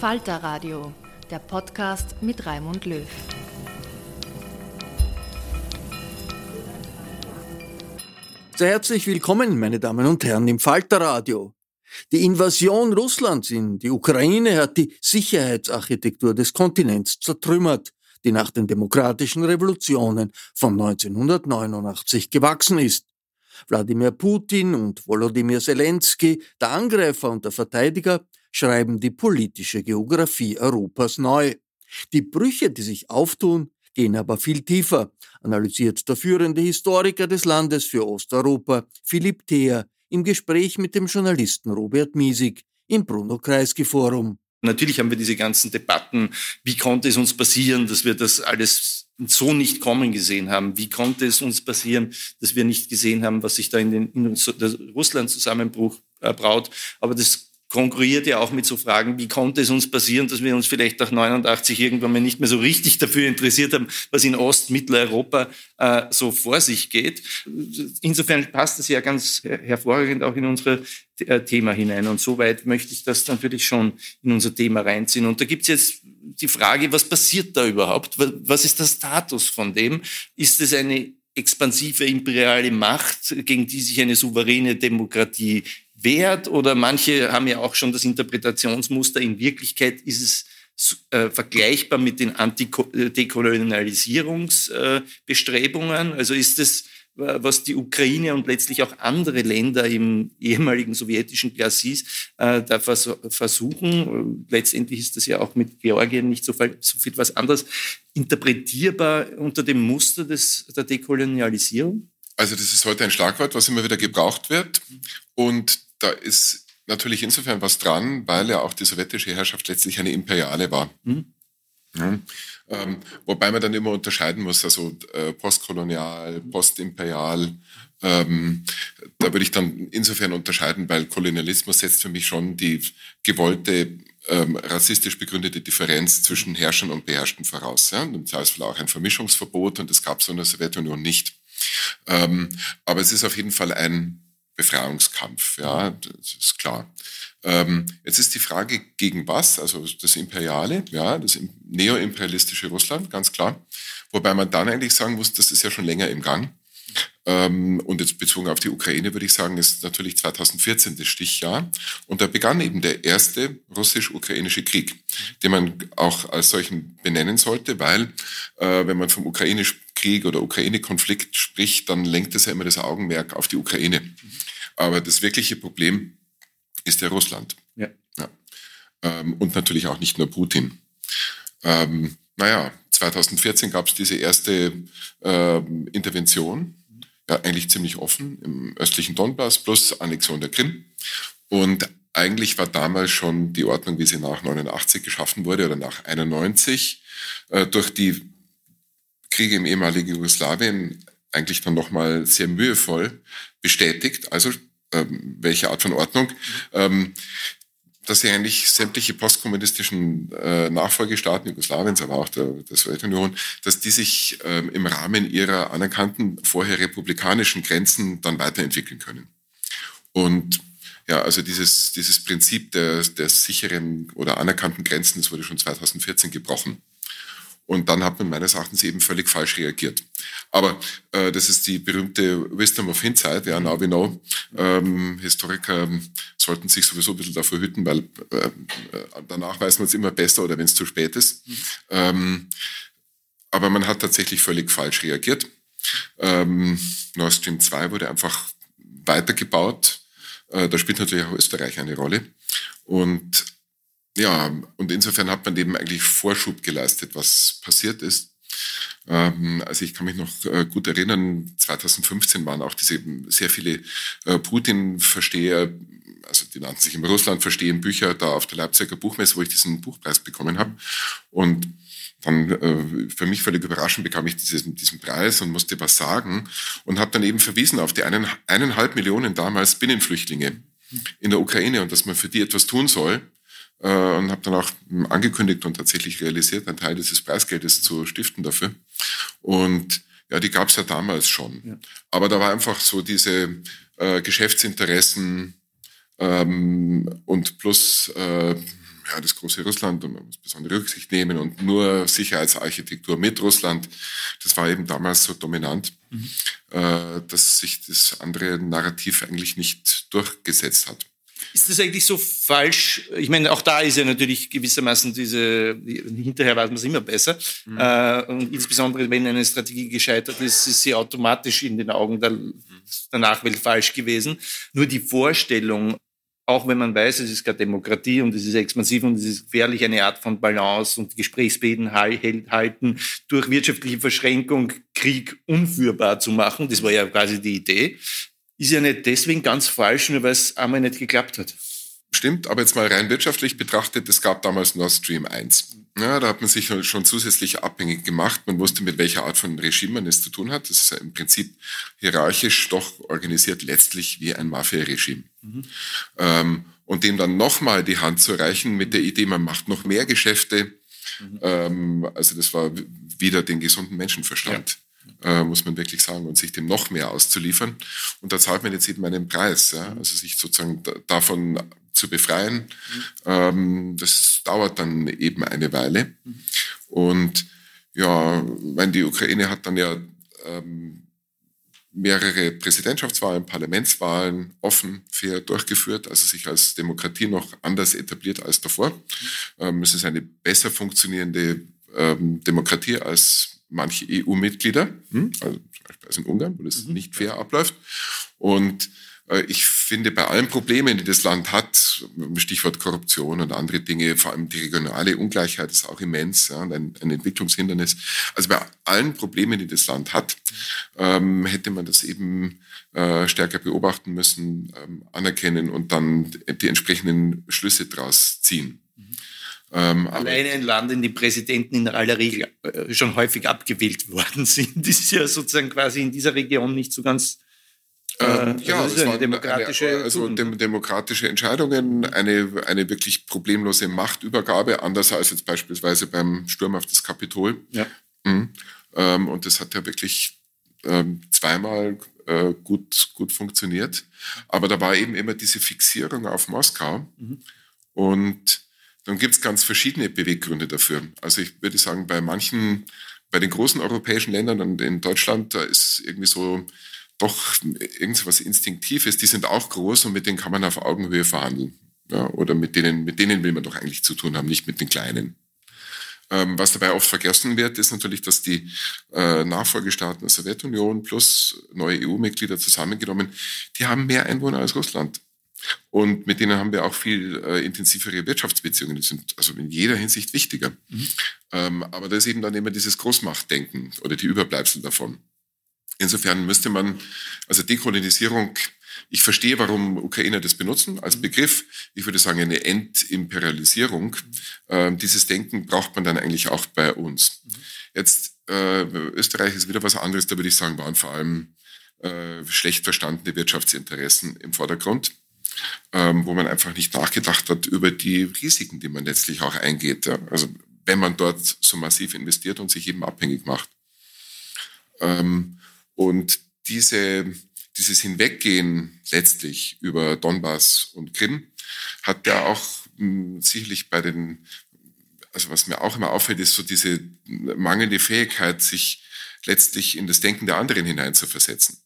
Falter Radio, der Podcast mit Raimund Löw. Sehr herzlich willkommen, meine Damen und Herren, im Falter Radio. Die Invasion Russlands in die Ukraine hat die Sicherheitsarchitektur des Kontinents zertrümmert, die nach den demokratischen Revolutionen von 1989 gewachsen ist. Wladimir Putin und Volodymyr Zelensky, der Angreifer und der Verteidiger, schreiben die politische Geographie Europas neu. Die Brüche, die sich auftun, gehen aber viel tiefer, analysiert der führende Historiker des Landes für Osteuropa, Philipp Theer, im Gespräch mit dem Journalisten Robert Miesig im Bruno Kreisky Forum. Natürlich haben wir diese ganzen Debatten, wie konnte es uns passieren, dass wir das alles so nicht kommen gesehen haben? Wie konnte es uns passieren, dass wir nicht gesehen haben, was sich da in den in Russland-Zusammenbruch äh, braut? Aber das konkurriert ja auch mit so Fragen, wie konnte es uns passieren, dass wir uns vielleicht nach 89 irgendwann mal nicht mehr so richtig dafür interessiert haben, was in Ost-, Mitteleuropa äh, so vor sich geht. Insofern passt das ja ganz hervorragend auch in unser äh, Thema hinein. Und soweit möchte ich das natürlich schon in unser Thema reinziehen. Und da gibt es jetzt die Frage, was passiert da überhaupt? Was ist der Status von dem? Ist es eine expansive imperiale Macht, gegen die sich eine souveräne Demokratie wert oder manche haben ja auch schon das Interpretationsmuster. In Wirklichkeit ist es äh, vergleichbar mit den Antidekolonialisierungsbestrebungen. Äh, also ist es, was die Ukraine und letztlich auch andere Länder im ehemaligen sowjetischen Glacis äh, da vers versuchen. Letztendlich ist das ja auch mit Georgien nicht so viel, so viel was anderes interpretierbar unter dem Muster des, der Dekolonialisierung. Also das ist heute ein Schlagwort, was immer wieder gebraucht wird. Und da ist natürlich insofern was dran, weil ja auch die sowjetische Herrschaft letztlich eine imperiale war. Mhm. Ja, ähm, wobei man dann immer unterscheiden muss, also äh, postkolonial, postimperial. Ähm, da würde ich dann insofern unterscheiden, weil Kolonialismus setzt für mich schon die gewollte ähm, rassistisch begründete Differenz zwischen Herrschern und Beherrschten voraus. Ja? Und im Zweifelsfall auch ein Vermischungsverbot und das gab es in der Sowjetunion nicht. Ähm, aber es ist auf jeden Fall ein Befreiungskampf, ja, das ist klar. Ähm, jetzt ist die Frage, gegen was? Also das Imperiale, ja, das neoimperialistische Russland, ganz klar. Wobei man dann eigentlich sagen muss, das ist ja schon länger im Gang. Ähm, und jetzt bezogen auf die Ukraine würde ich sagen, ist natürlich 2014 das Stichjahr. Und da begann eben der erste russisch-ukrainische Krieg, den man auch als solchen benennen sollte, weil äh, wenn man vom Ukrainisch Krieg oder Ukraine-Konflikt spricht, dann lenkt es ja immer das Augenmerk auf die Ukraine. Aber das wirkliche Problem ist ja Russland. Ja. ja. Ähm, und natürlich auch nicht nur Putin. Ähm, naja, 2014 gab es diese erste äh, Intervention, ja, eigentlich ziemlich offen im östlichen Donbass plus Annexion der Krim. Und eigentlich war damals schon die Ordnung, wie sie nach 89 geschaffen wurde oder nach 91, äh, durch die Kriege im ehemaligen Jugoslawien eigentlich dann nochmal sehr mühevoll bestätigt. Also ähm, welche Art von Ordnung? Ähm, dass sie eigentlich sämtliche postkommunistischen äh, Nachfolgestaaten Jugoslawiens, aber auch der, der Sowjetunion, dass die sich ähm, im Rahmen ihrer anerkannten vorher republikanischen Grenzen dann weiterentwickeln können. Und ja, also dieses, dieses Prinzip der, der sicheren oder anerkannten Grenzen, das wurde schon 2014 gebrochen. Und dann hat man meines Erachtens eben völlig falsch reagiert. Aber äh, das ist die berühmte Wisdom of Hindsight, ja, now we know. Ähm, Historiker sollten sich sowieso ein bisschen davor hüten, weil äh, danach weiß man es immer besser oder wenn es zu spät ist. Ähm, aber man hat tatsächlich völlig falsch reagiert. Ähm, Nord Stream 2 wurde einfach weitergebaut. Äh, da spielt natürlich auch Österreich eine Rolle. Und ja, und insofern hat man eben eigentlich Vorschub geleistet, was passiert ist. Ähm, also ich kann mich noch äh, gut erinnern, 2015 waren auch diese sehr viele äh, Putin-Versteher, also die nannten sich im Russland Verstehen Bücher, da auf der Leipziger Buchmesse, wo ich diesen Buchpreis bekommen habe. Und dann äh, für mich völlig überraschend bekam ich diesen, diesen Preis und musste was sagen und habe dann eben verwiesen auf die einen, eineinhalb Millionen damals Binnenflüchtlinge in der Ukraine und dass man für die etwas tun soll äh, und habe dann auch angekündigt und tatsächlich realisiert, einen Teil dieses Preisgeldes zu stiften dafür. Und ja, die gab es ja damals schon. Ja. Aber da war einfach so diese äh, Geschäftsinteressen ähm, und plus äh, ja, das große Russland und man muss besondere Rücksicht nehmen und nur Sicherheitsarchitektur mit Russland, das war eben damals so dominant, mhm. äh, dass sich das andere Narrativ eigentlich nicht durchgesetzt hat. Ist das eigentlich so falsch? Ich meine, auch da ist ja natürlich gewissermaßen diese, hinterher weiß man es immer besser. Mhm. Äh, und insbesondere, wenn eine Strategie gescheitert ist, ist sie automatisch in den Augen der, der Nachwelt falsch gewesen. Nur die Vorstellung, auch wenn man weiß, es ist keine Demokratie und es ist expansiv und es ist gefährlich, eine Art von Balance und Gesprächsbeten halten, durch wirtschaftliche Verschränkung Krieg unführbar zu machen, das war ja quasi die Idee, ist ja nicht deswegen ganz falsch, nur weil es einmal nicht geklappt hat. Stimmt, aber jetzt mal rein wirtschaftlich betrachtet, es gab damals Nord Stream 1. Ja, da hat man sich schon zusätzlich abhängig gemacht. Man wusste, mit welcher Art von Regime man es zu tun hat. Das ist ja im Prinzip hierarchisch doch organisiert, letztlich wie ein Mafia-Regime. Mhm. Ähm, und dem dann nochmal die Hand zu reichen mit der Idee, man macht noch mehr Geschäfte. Mhm. Ähm, also das war wieder den gesunden Menschenverstand. Ja. Äh, muss man wirklich sagen, und sich dem noch mehr auszuliefern. Und da zahlt man jetzt eben einen Preis, ja? Mhm. also sich sozusagen davon zu befreien. Mhm. Ähm, das dauert dann eben eine Weile. Mhm. Und ja, meine, die Ukraine hat dann ja ähm, mehrere Präsidentschaftswahlen, Parlamentswahlen offen, fair durchgeführt, also sich als Demokratie noch anders etabliert als davor. Mhm. Ähm, es ist eine besser funktionierende ähm, Demokratie als manche EU-Mitglieder, hm? also zum Beispiel in Ungarn, wo das mhm. nicht fair abläuft. Und äh, ich finde, bei allen Problemen, die das Land hat, Stichwort Korruption und andere Dinge, vor allem die regionale Ungleichheit ist auch immens ja, und ein, ein, Entwicklungshindernis. Also bei allen Problemen, die das Land hat, ähm, hätte man das eben äh, stärker beobachten müssen, ähm, anerkennen und dann die entsprechenden Schlüsse daraus ziehen. Ähm, Alleine ein Land, in dem Präsidenten in aller Regel äh, schon häufig abgewählt worden sind, ist ja sozusagen quasi in dieser Region nicht so ganz ähm, ja, also es waren demokratische, eine, also dem, demokratische Entscheidungen, eine, eine wirklich problemlose Machtübergabe, anders als jetzt beispielsweise beim Sturm auf das Kapitol. Ja. Mhm. Ähm, und das hat ja wirklich ähm, zweimal äh, gut, gut funktioniert. Aber da war eben immer diese Fixierung auf Moskau. Mhm. Und dann gibt es ganz verschiedene Beweggründe dafür. Also ich würde sagen, bei manchen, bei den großen europäischen Ländern und in Deutschland, da ist irgendwie so doch irgendwas Instinktives, die sind auch groß und mit denen kann man auf Augenhöhe verhandeln. Ja, oder mit denen, mit denen will man doch eigentlich zu tun haben, nicht mit den Kleinen. Ähm, was dabei oft vergessen wird, ist natürlich, dass die äh, Nachfolgestaaten der Sowjetunion plus neue EU-Mitglieder zusammengenommen, die haben mehr Einwohner als Russland. Und mit denen haben wir auch viel äh, intensivere Wirtschaftsbeziehungen. Die sind also in jeder Hinsicht wichtiger. Mhm. Ähm, aber da ist eben dann immer dieses Großmachtdenken oder die Überbleibsel davon. Insofern müsste man, also Dekolonisierung, ich verstehe, warum Ukrainer das benutzen als Begriff. Ich würde sagen, eine Entimperialisierung. Ähm, dieses Denken braucht man dann eigentlich auch bei uns. Jetzt, äh, Österreich ist wieder was anderes, da würde ich sagen, waren vor allem äh, schlecht verstandene Wirtschaftsinteressen im Vordergrund ähm, wo man einfach nicht nachgedacht hat über die Risiken, die man letztlich auch eingeht. Ja? Also wenn man dort so massiv investiert und sich eben abhängig macht. Ähm, und diese, dieses Hinweggehen letztlich über Donbass und Krim hat ja auch mh, hm, sicherlich bei den, also was mir auch immer auffällt, ist so diese mangelnde Fähigkeit, sich letztlich in das Denken der anderen hineinzuversetzen.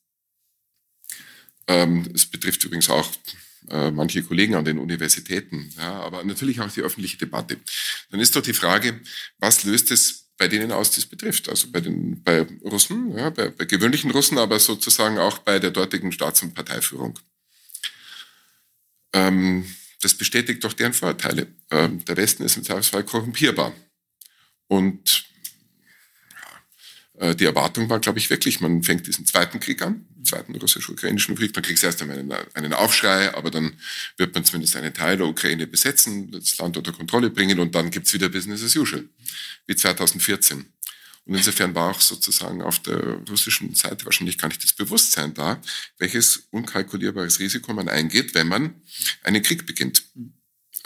Ähm, es betrifft übrigens auch äh, manche Kollegen an den Universitäten, ja, aber natürlich auch die öffentliche Debatte. Dann ist doch die Frage, was löst es bei denen aus, das betrifft? Also bei den bei Russen, ja, bei, bei gewöhnlichen Russen, aber sozusagen auch bei der dortigen Staats- und Parteiführung. Ähm, das bestätigt doch deren Vorteile. Ähm, der Westen ist im Zweifelsfall korrumpierbar. Und die Erwartung war, glaube ich, wirklich, man fängt diesen zweiten Krieg an, zweiten russisch-ukrainischen Krieg, dann kriegst du erst einmal einen, einen Aufschrei, aber dann wird man zumindest einen Teil der Ukraine besetzen, das Land unter Kontrolle bringen und dann gibt's wieder Business as usual, wie 2014. Und insofern war auch sozusagen auf der russischen Seite wahrscheinlich gar nicht das Bewusstsein da, welches unkalkulierbares Risiko man eingeht, wenn man einen Krieg beginnt.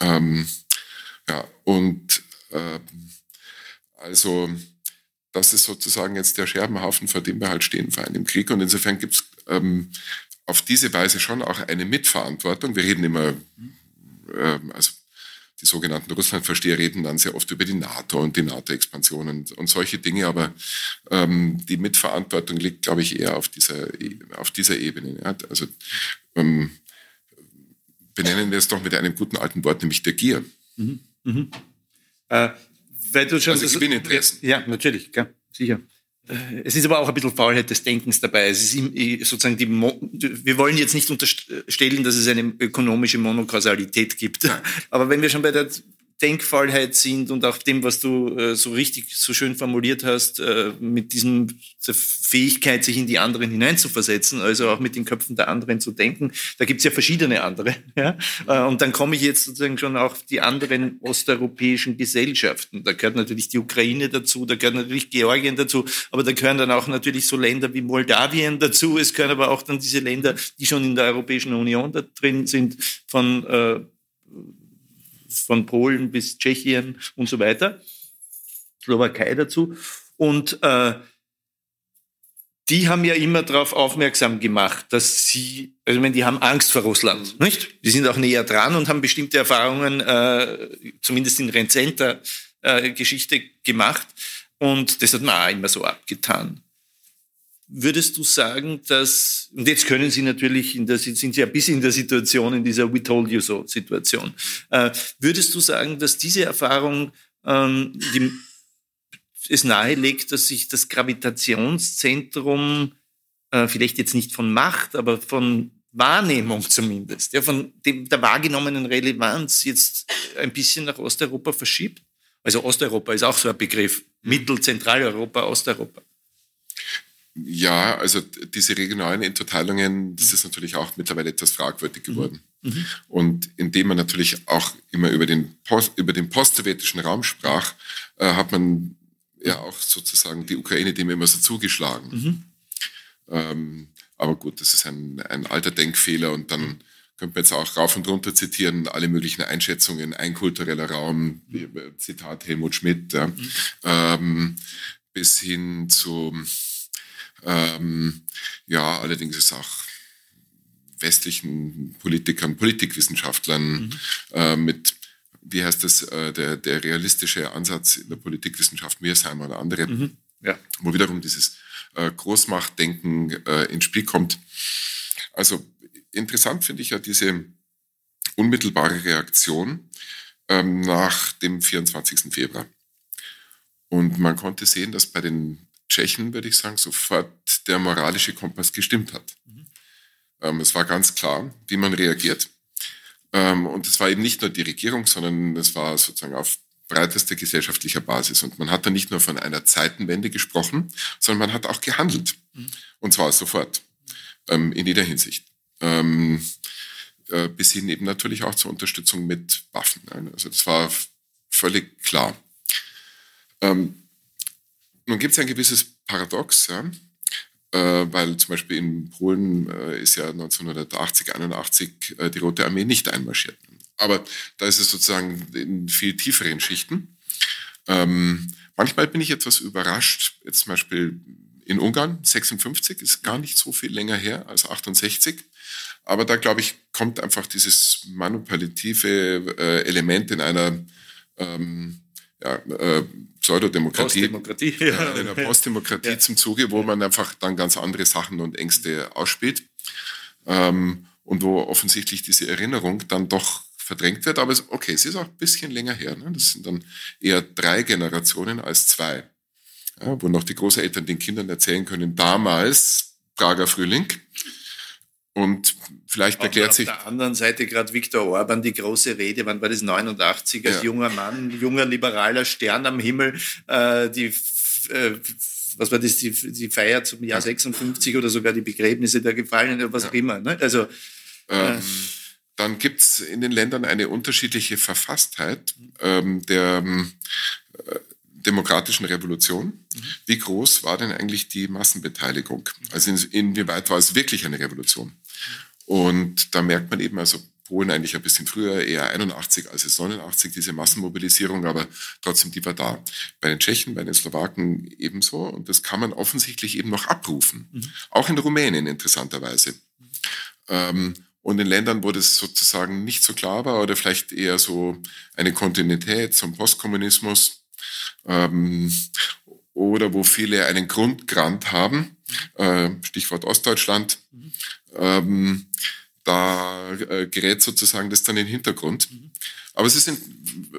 Ähm, ja, und äh, also das ist sozusagen jetzt der Scherbenhaufen, vor dem wir halt stehen vor einem Krieg. Und insofern gibt es ähm, auf diese Weise schon auch eine Mitverantwortung. Wir reden immer, ähm, also die sogenannten Russlandversteher reden dann sehr oft über die NATO und die NATO-Expansion und, und, solche Dinge, aber ähm, die Mitverantwortung liegt, glaube ich, eher auf dieser, auf dieser Ebene. Ja? Also ähm, benennen wir es doch mit einem guten alten Wort, nämlich der Gier. Mhm. Mhm. Äh, weil du schon also Gewinninteressen. Ja, natürlich, klar, sicher. Äh, es ist aber auch ein bisschen Faulheit des Denkens dabei. Es ist sozusagen die, Mo wir wollen jetzt nicht unterstellen, dass es eine ökonomische Monokausalität gibt. Aber wenn wir schon bei der Denkfallheit sind und auch dem, was du äh, so richtig, so schön formuliert hast, äh, mit diesem der Fähigkeit, sich in die anderen hineinzuversetzen, also auch mit den Köpfen der anderen zu denken. Da gibt's ja verschiedene andere. Ja? Äh, und dann komme ich jetzt sozusagen schon auf die anderen osteuropäischen Gesellschaften. Da gehört natürlich die Ukraine dazu, da gehört natürlich Georgien dazu, aber da gehören dann auch natürlich so Länder wie Moldawien dazu. Es gehören aber auch dann diese Länder, die schon in der Europäischen Union da drin sind, von äh, von Polen bis Tschechien und so weiter, Slowakei dazu. Und äh, die haben ja immer darauf aufmerksam gemacht, dass sie, also ich meine, die haben Angst vor Russland, nicht? Die sind auch näher dran und haben bestimmte Erfahrungen, äh, zumindest in rezenter äh, Geschichte gemacht. Und das hat man auch immer so abgetan. Würdest du sagen, dass, und jetzt können Sie natürlich, in der, sind Sie ja bis in der Situation, in dieser We Told You So Situation, äh, würdest du sagen, dass diese Erfahrung ähm, die, es nahelegt, dass sich das Gravitationszentrum äh, vielleicht jetzt nicht von Macht, aber von Wahrnehmung zumindest, ja, von dem, der wahrgenommenen Relevanz jetzt ein bisschen nach Osteuropa verschiebt? Also Osteuropa ist auch so ein Begriff. Mittel-, Zentraleuropa, Osteuropa. Ja, also diese regionalen Unterteilungen, das ist natürlich auch mittlerweile etwas fragwürdig geworden. Mhm. mhm. Und indem man natürlich auch immer über den, Post, über den postsowjetischen Raum sprach, äh, hat man ja auch sozusagen die Ukraine dem immer so zugeschlagen. Mhm. Ähm, aber gut, das ist ein, ein alter Denkfehler und dann könnte man jetzt auch rauf und runter zitieren, alle möglichen Einschätzungen, ein kultureller Raum, Zitat Helmut Schmidt, ja, mhm. ähm, bis hin zu ähm, ja, allerdings ist auch westlichen Politikern, Politikwissenschaftlern mhm. äh, mit, wie heißt das, äh, der, der realistische Ansatz in der Politikwissenschaft, Mearsheimer oder andere, mhm. ja. wo wiederum dieses äh, Großmachtdenken äh, ins Spiel kommt. Also interessant finde ich ja diese unmittelbare Reaktion ähm, nach dem 24. Februar. Und man konnte sehen, dass bei den Tschechen, würde ich sagen, sofort der moralische Kompass gestimmt hat. Mhm. Ähm, es war ganz klar, wie man reagiert. Ähm, und es war eben nicht nur die Regierung, sondern es war sozusagen auf breitester gesellschaftlicher Basis. Und man hat da nicht nur von einer Zeitenwende gesprochen, sondern man hat auch gehandelt. Mhm. Und zwar sofort, ähm, in jeder Hinsicht. Ähm, äh, bis hin eben natürlich auch zur Unterstützung mit Waffen. Also das war völlig klar. Ähm, nun gibt es ein gewisses Paradox, ja, äh, weil zum Beispiel in Polen äh, ist ja 1980, 81 äh, die Rote Armee nicht einmarschiert. Aber da ist es sozusagen in viel tieferen Schichten. Ähm, manchmal bin ich etwas überrascht, jetzt zum Beispiel in Ungarn, 56 ist gar nicht so viel länger her als 68. Aber da, glaube ich, kommt einfach dieses manipulative äh, Element in einer ähm, ja, äh, Pseudodemokratie, Postdemokratie, ja. in einer Postdemokratie ja. zum Zuge, wo man einfach dann ganz andere Sachen und Ängste ausspielt ähm, und wo offensichtlich diese Erinnerung dann doch verdrängt wird. Aber es, okay, es ist auch ein bisschen länger her. Ne? Das sind dann eher drei Generationen als zwei, ja, wo noch die Großeltern den Kindern erzählen können, damals Prager Frühling und vielleicht Auch erklärt sich. Auf der anderen Seite gerade Viktor Orban die große Rede, wann war das 89, als ja. junger Mann, junger liberaler Stern am Himmel, äh, die, äh, was war das, die, die Feier zum Jahr 56 oder sogar die Begräbnisse der Gefallenen, was ja. auch immer. Ne? Also, ähm, äh, dann gibt's in den Ländern eine unterschiedliche Verfasstheit ähm, der ähm, demokratischen Revolution. Mhm. Wie groß war denn eigentlich die Massenbeteiligung? Also in, inwieweit war es wirklich eine Revolution? Und da merkt man eben, also Polen eigentlich ein bisschen früher, eher 81 als es 89, diese Massenmobilisierung, aber trotzdem, die war da. Bei den Tschechen, bei den Slowaken ebenso. Und das kann man offensichtlich eben noch abrufen. Mhm. Auch in Rumänien interessanterweise. Mhm. Ähm, und in Ländern, wo das sozusagen nicht so klar war oder vielleicht eher so eine Kontinuität zum Postkommunismus ähm, oder wo viele einen Grundgrant haben, äh, Stichwort Ostdeutschland, mhm ähm, da äh, gerät sozusagen das dann in den Hintergrund. Mhm. Aber es ist in,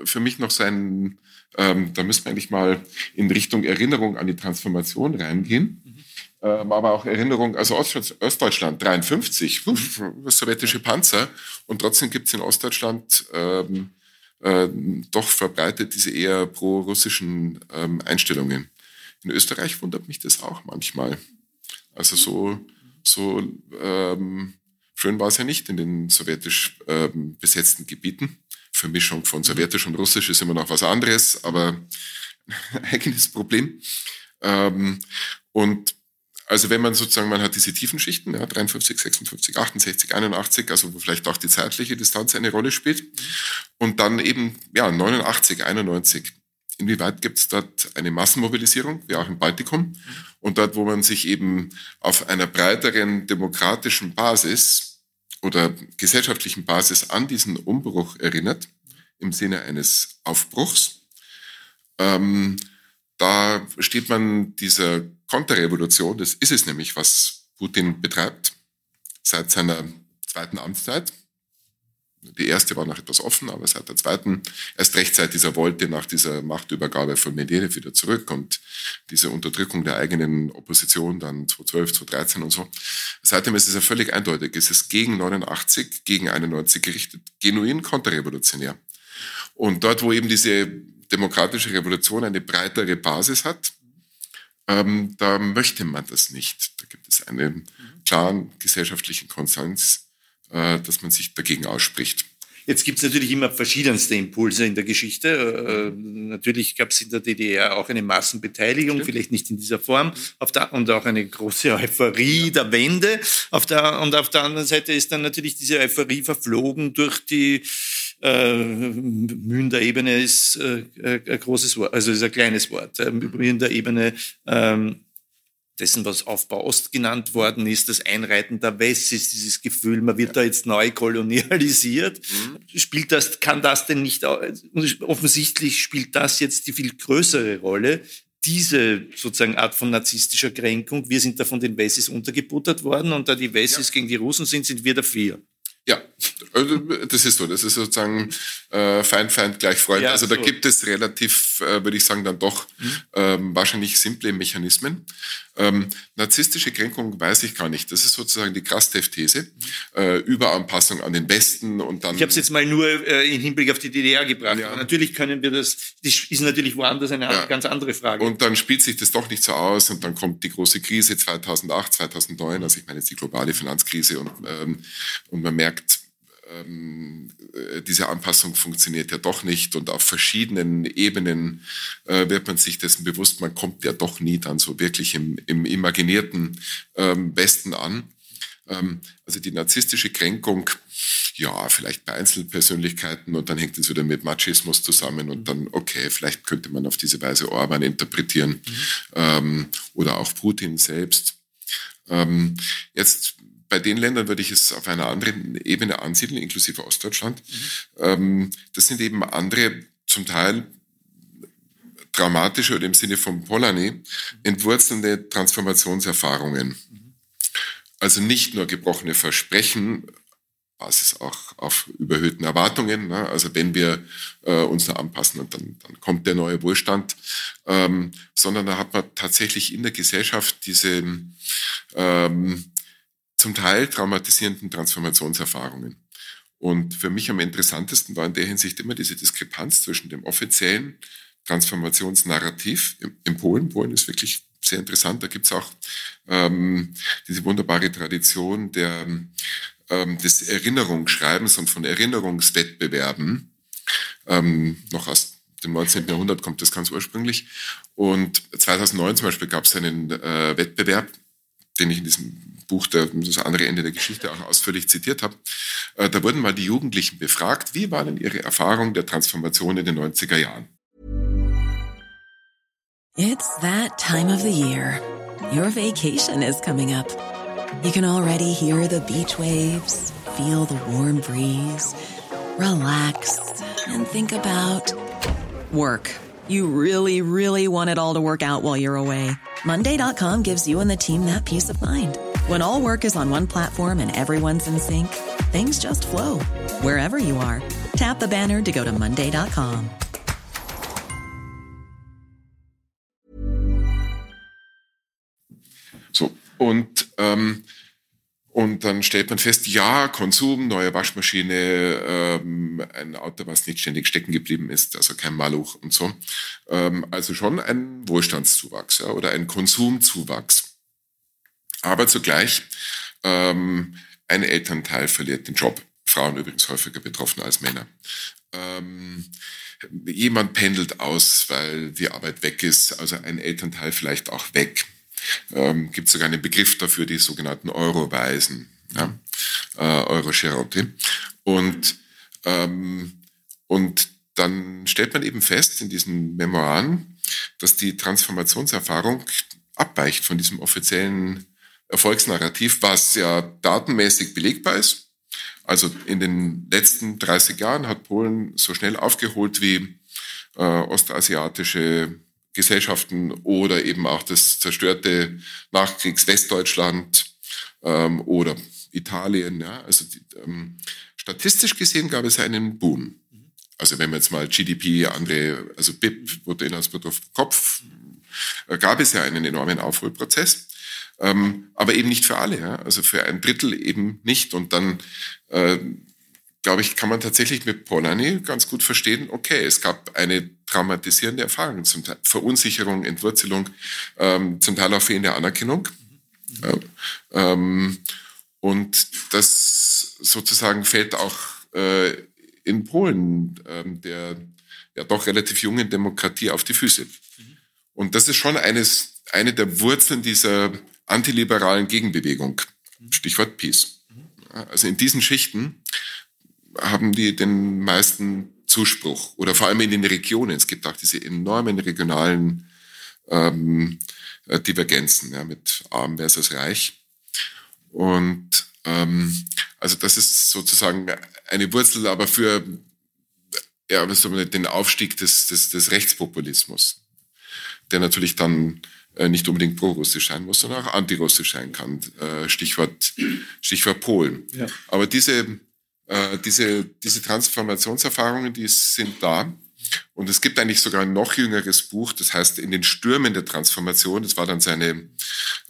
für mich noch so ein, ähm, da müssen wir eigentlich mal in Richtung Erinnerung an die Transformation reingehen. Mhm. Ähm, aber auch Erinnerung, also Ost Ostdeutschland 53, uff, sowjetische Panzer. Und trotzdem gibt es in Ostdeutschland ähm, äh, doch verbreitet diese eher pro-russischen ähm, Einstellungen. In Österreich wundert mich das auch manchmal. Also so so ähm, schön war es ja nicht in den sowjetisch ähm, besetzten Gebieten. Vermischung von sowjetisch und russisch ist immer noch was anderes, aber eigenes Problem. Ähm, und also wenn man sozusagen, man hat diese tiefen Schichten, ja, 53, 56, 68, 81, also wo vielleicht auch die zeitliche Distanz eine Rolle spielt. Und dann eben, ja, 89, 91 Inwieweit gibt es dort eine Massenmobilisierung, wie auch im Baltikum? Und dort, wo man sich eben auf einer breiteren demokratischen Basis oder gesellschaftlichen Basis an diesen Umbruch erinnert, im Sinne eines Aufbruchs, ähm, da steht man dieser Konterrevolution, das ist es nämlich, was Putin betreibt, seit seiner zweiten Amtszeit, die erste war noch etwas offen, aber seit der zweiten erst recht seit dieser Wolte nach dieser Machtübergabe von Medvedev wieder zurück und diese Unterdrückung der eigenen Opposition dann 2012, 2013 und so. Seitdem ist es ja völlig eindeutig. Es ist gegen 89, gegen 91 gerichtet, genuin konterrevolutionär. Und dort, wo eben diese demokratische Revolution eine breitere Basis hat, ähm, da möchte man das nicht. Da gibt es einen klaren gesellschaftlichen Konsens, dass man sich dagegen ausspricht. Jetzt gibt es natürlich immer verschiedenste Impulse in der Geschichte. Äh, natürlich gab es in der DDR auch eine Massenbeteiligung, Stimmt. vielleicht nicht in dieser Form, auf der, und auch eine große Euphorie der Wende. Auf der, und auf der anderen Seite ist dann natürlich diese Euphorie verflogen durch die äh, Mühen der Ebene ist äh, ein großes Wort, also ist ein kleines Wort. Äh, Mühen der Ebene ähm, dessen, was Aufbau Ost genannt worden ist, das Einreiten der Wessis, dieses Gefühl, man wird da jetzt neu kolonialisiert. Mhm. Spielt das, kann das denn nicht, offensichtlich spielt das jetzt die viel größere Rolle, diese sozusagen Art von narzisstischer Kränkung. Wir sind da von den Wessis untergebuttert worden und da die Wessis ja. gegen die Russen sind, sind wir dafür. Ja, also das ist so. Das ist sozusagen äh, Feind, Feind gleich Freund. Ja, also da so. gibt es relativ äh, würde ich sagen, dann doch mhm. ähm, wahrscheinlich simple Mechanismen. Ähm, narzisstische Kränkung weiß ich gar nicht. Das ist sozusagen die Krastev-These. Mhm. Äh, Überanpassung an den Westen und dann. Ich habe es jetzt mal nur äh, in Hinblick auf die DDR gebracht. Ja. natürlich können wir das, das ist natürlich woanders eine ja. ganz andere Frage. Und dann spielt sich das doch nicht so aus und dann kommt die große Krise 2008, 2009, also ich meine jetzt die globale Finanzkrise und, ähm, und man merkt, ähm, äh, diese Anpassung funktioniert ja doch nicht und auf verschiedenen Ebenen äh, wird man sich dessen bewusst, man kommt ja doch nie dann so wirklich im, im imaginierten ähm, Westen an. Ähm, also die narzisstische Kränkung, ja, vielleicht bei Einzelpersönlichkeiten und dann hängt es wieder mit Machismus zusammen und dann, okay, vielleicht könnte man auf diese Weise Orban interpretieren mhm. ähm, oder auch Putin selbst. Ähm, jetzt bei den Ländern würde ich es auf einer anderen Ebene ansiedeln, inklusive Ostdeutschland. Mhm. Ähm, das sind eben andere, zum Teil dramatische oder im Sinne von Polanyi, entwurzelnde Transformationserfahrungen. Mhm. Also nicht nur gebrochene Versprechen, Basis auch auf überhöhten Erwartungen. Ne? Also wenn wir äh, uns da anpassen und dann, dann kommt der neue Wohlstand, ähm, sondern da hat man tatsächlich in der Gesellschaft diese ähm, zum Teil traumatisierenden Transformationserfahrungen. Und für mich am interessantesten war in der Hinsicht immer diese Diskrepanz zwischen dem offiziellen Transformationsnarrativ in Polen. Polen ist wirklich sehr interessant. Da gibt es auch ähm, diese wunderbare Tradition der, ähm, des Erinnerungsschreibens und von Erinnerungswettbewerben. Ähm, noch aus dem 19. Jahrhundert kommt das ganz ursprünglich. Und 2009 zum Beispiel gab es einen äh, Wettbewerb, den ich in diesem Buch, der, das andere Ende der Geschichte auch ausführlich zitiert habe. Äh, da wurden mal die Jugendlichen befragt, wie war denn ihre Erfahrung der Transformation in den 90er Jahren? It's that time of the year. Your vacation is coming up. You can already hear the beach waves, feel the warm breeze, relax and think about work. You really, really want it all to work out while you're away. Monday.com gives you and the team that peace of mind. When all work is on one platform and everyone's in sync, things just flow wherever you are. Tap the banner to go to Monday.com. So, und ähm, Und dann stellt man fest, ja, Konsum, neue Waschmaschine, ähm, ein Auto, was nicht ständig stecken geblieben ist, also kein Maluch und so. Ähm, also schon ein Wohlstandszuwachs ja, oder ein Konsumzuwachs. Aber zugleich ähm, ein Elternteil verliert den Job. Frauen übrigens häufiger betroffen als Männer. Ähm, jemand pendelt aus, weil die Arbeit weg ist, also ein Elternteil vielleicht auch weg ähm, gibt sogar einen Begriff dafür, die sogenannten Euroweisen, ja, äh, Euro-Scherotti. Und, ähm, und dann stellt man eben fest in diesen Memoiren, dass die Transformationserfahrung abweicht von diesem offiziellen Erfolgsnarrativ, was ja datenmäßig belegbar ist. Also in den letzten 30 Jahren hat Polen so schnell aufgeholt wie äh, ostasiatische Gesellschaften oder eben auch das zerstörte Nachkriegs-Westdeutschland ähm, oder Italien. Ja. Also die, ähm, statistisch gesehen gab es einen Boom. Also wenn man jetzt mal GDP, andere, also BIP, Bruttoinlandsprodukt pro Kopf, äh, gab es ja einen enormen Aufholprozess. Ähm, aber eben nicht für alle, ja. also für ein Drittel eben nicht. Und dann äh, glaube ich, kann man tatsächlich mit Polanyi ganz gut verstehen, okay, es gab eine traumatisierende Erfahrung, zum Teil Verunsicherung, Entwurzelung, ähm, zum Teil auch fehlende Anerkennung. Mhm. ähm, und das sozusagen fällt auch äh, in Polen, ähm, der ja doch relativ jungen Demokratie, auf die Füße. Mhm. Und das ist schon eines, eine der Wurzeln dieser antiliberalen Gegenbewegung. Mhm. Stichwort Peace. Also in diesen Schichten haben die den meisten Zuspruch oder vor allem in den Regionen. Es gibt auch diese enormen regionalen ähm, äh, Divergenzen ja, mit arm versus reich. Und ähm, also das ist sozusagen eine Wurzel, aber für ja, den Aufstieg des, des, des Rechtspopulismus, der natürlich dann nicht unbedingt pro-russisch sein muss, sondern auch antirussisch sein kann. Äh, Stichwort, Stichwort Polen. Ja. Aber diese äh, diese, diese Transformationserfahrungen, die sind da. Und es gibt eigentlich sogar ein noch jüngeres Buch, das heißt In den Stürmen der Transformation. Das war dann seine,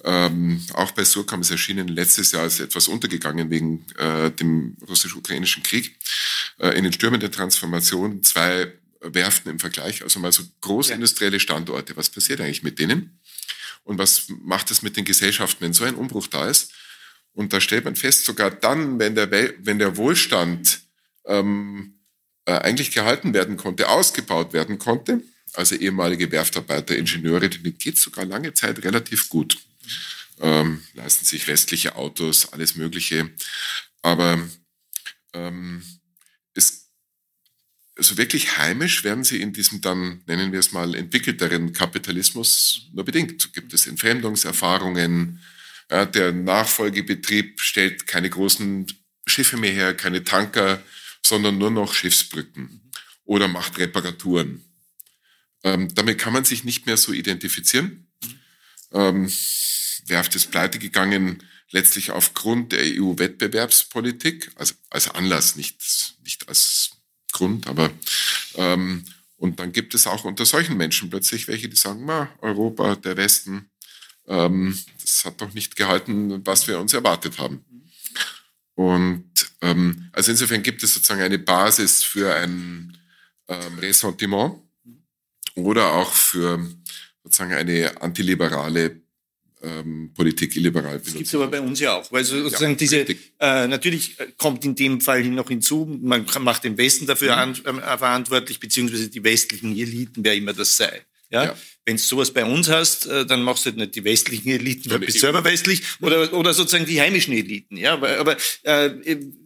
ähm, auch bei Surkamp ist erschienen letztes Jahr, ist etwas untergegangen wegen äh, dem russisch-ukrainischen Krieg. Äh, in den Stürmen der Transformation zwei Werften im Vergleich, also mal so großindustrielle Standorte. Was passiert eigentlich mit denen? Und was macht es mit den Gesellschaften, wenn so ein Umbruch da ist? Und da stellt man fest, sogar dann, wenn der, Wel wenn der Wohlstand ähm, äh, eigentlich gehalten werden konnte, ausgebaut werden konnte, also ehemalige Werftarbeiter, Ingenieure, denen geht sogar lange Zeit relativ gut. Ähm, leisten sich westliche Autos, alles Mögliche. Aber ähm, also wirklich heimisch werden sie in diesem dann, nennen wir es mal, entwickelteren Kapitalismus nur bedingt. Gibt es Entfremdungserfahrungen, ja, der Nachfolgebetrieb stellt keine großen Schiffe mehr her, keine Tanker, sondern nur noch Schiffsbrücken oder macht Reparaturen. Ähm, damit kann man sich nicht mehr so identifizieren. Ähm, Werft ist pleite gegangen, letztlich aufgrund der EU-Wettbewerbspolitik, also als Anlass, nicht, nicht als Grund, aber ähm, und dann gibt es auch unter solchen Menschen plötzlich welche, die sagen, na, Europa, der Westen, ähm, das hat doch nicht gehalten, was wir uns erwartet haben. Und ähm, also insofern gibt es sozusagen eine Basis für ein ähm, Ressentiment oder auch für sozusagen eine antiliberale ähm, Politik illiberal Das gibt es aber bei uns ja auch. Weil sozusagen ja, diese, äh, natürlich kommt in dem Fall noch hinzu, man macht den Westen dafür mhm. an, äh, verantwortlich, beziehungsweise die westlichen Eliten, wer immer das sei. Ja? ja. Wenn du sowas bei uns hast, äh, dann machst du halt nicht die westlichen Eliten, du bist selber westlich, oder, oder sozusagen die heimischen Eliten. Ja, aber, aber äh,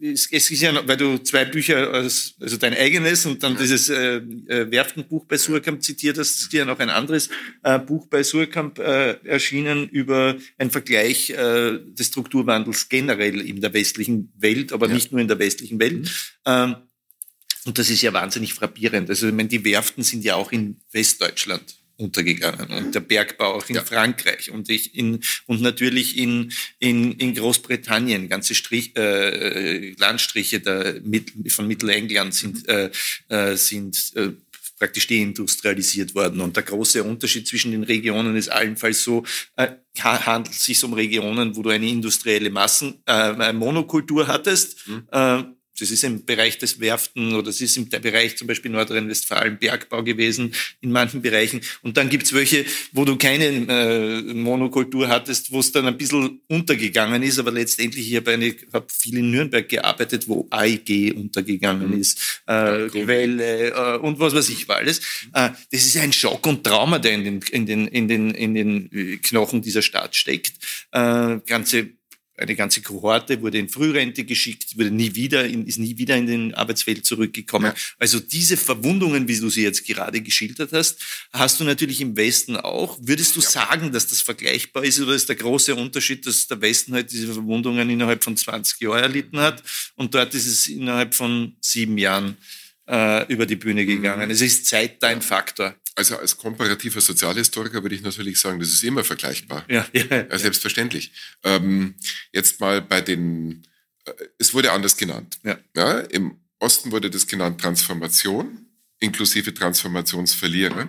es, es ist ja, noch, weil du zwei Bücher, also dein eigenes und dann dieses äh, äh, Werftenbuch bei Surkamp zitiert hast, ist ja noch ein anderes äh, Buch bei Surkamp äh, erschienen über einen Vergleich äh, des Strukturwandels generell in der westlichen Welt, aber ja. nicht nur in der westlichen Welt. Mhm. Ähm, und das ist ja wahnsinnig frappierend. Also ich meine, die Werften sind ja auch in Westdeutschland untergegangen und der Bergbau auch in ja. Frankreich und ich in und natürlich in in, in Großbritannien ganze Strich, äh, Landstriche der, von Mittelengland sind mhm. äh, äh, sind äh, praktisch deindustrialisiert worden. Und der große Unterschied zwischen den Regionen ist allenfalls so, äh, handelt es sich um Regionen, wo du eine industrielle Massen, äh, Monokultur hattest, mhm. äh, das ist im Bereich des Werften oder das ist im Bereich zum Beispiel Nordrhein-Westfalen Bergbau gewesen in manchen Bereichen. Und dann gibt's welche, wo du keine äh, Monokultur hattest, wo es dann ein bisschen untergegangen ist. Aber letztendlich, ich habe hab viel in Nürnberg gearbeitet, wo AIG untergegangen mhm. ist, äh, Quelle äh, und was weiß ich war alles. Äh, das ist ein Schock und Trauma, der in den, in den, in den, in den Knochen dieser Stadt steckt. Äh, ganze eine ganze Kohorte wurde in Frührente geschickt, wurde nie wieder in, ist nie wieder in den Arbeitsfeld zurückgekommen. Ja. Also diese Verwundungen, wie du sie jetzt gerade geschildert hast, hast du natürlich im Westen auch. Würdest du ja. sagen, dass das vergleichbar ist oder ist der große Unterschied, dass der Westen halt diese Verwundungen innerhalb von 20 Jahren erlitten hat und dort ist es innerhalb von sieben Jahren äh, über die Bühne gegangen? Mhm. Es ist Zeit dein Faktor. Also als komparativer Sozialhistoriker würde ich natürlich sagen, das ist immer vergleichbar. Ja, ja, ja. Selbstverständlich. Ähm, jetzt mal bei den, äh, es wurde anders genannt. Ja. ja. Im Osten wurde das genannt Transformation, inklusive Transformationsverlierer.